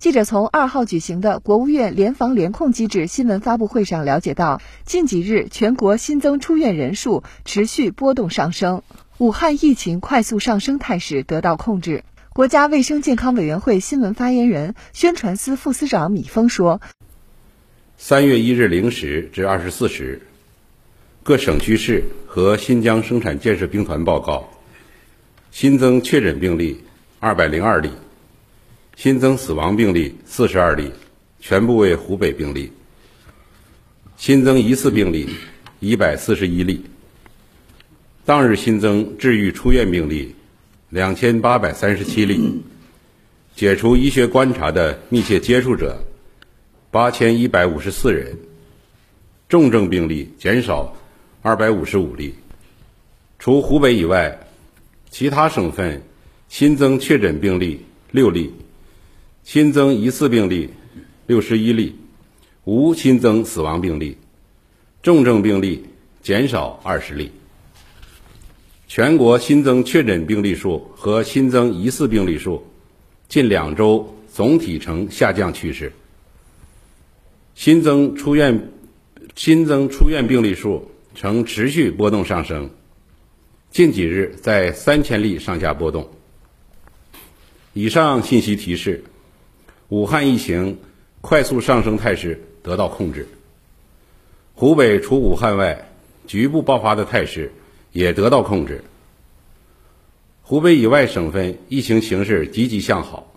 记者从二号举行的国务院联防联控机制新闻发布会上了解到，近几日全国新增出院人数持续波动上升，武汉疫情快速上升态势得到控制。国家卫生健康委员会新闻发言人、宣传司副司长米峰说：“三月一日零时至二十四时，各省区市和新疆生产建设兵团报告新增确诊病例二百零二例。”新增死亡病例四十二例，全部为湖北病例。新增疑似病例一百四十一例。当日新增治愈出院病例两千八百三十七例，解除医学观察的密切接触者八千一百五十四人。重症病例减少二百五十五例。除湖北以外，其他省份新增确诊病例六例。新增疑似病例六十一例，无新增死亡病例，重症病例减少二十例。全国新增确诊病例数和新增疑似病例数近两周总体呈下降趋势。新增出院新增出院病例数呈持续波动上升，近几日在三千例上下波动。以上信息提示。武汉疫情快速上升态势得到控制，湖北除武汉外局部爆发的态势也得到控制，湖北以外省份疫情形势积极向好。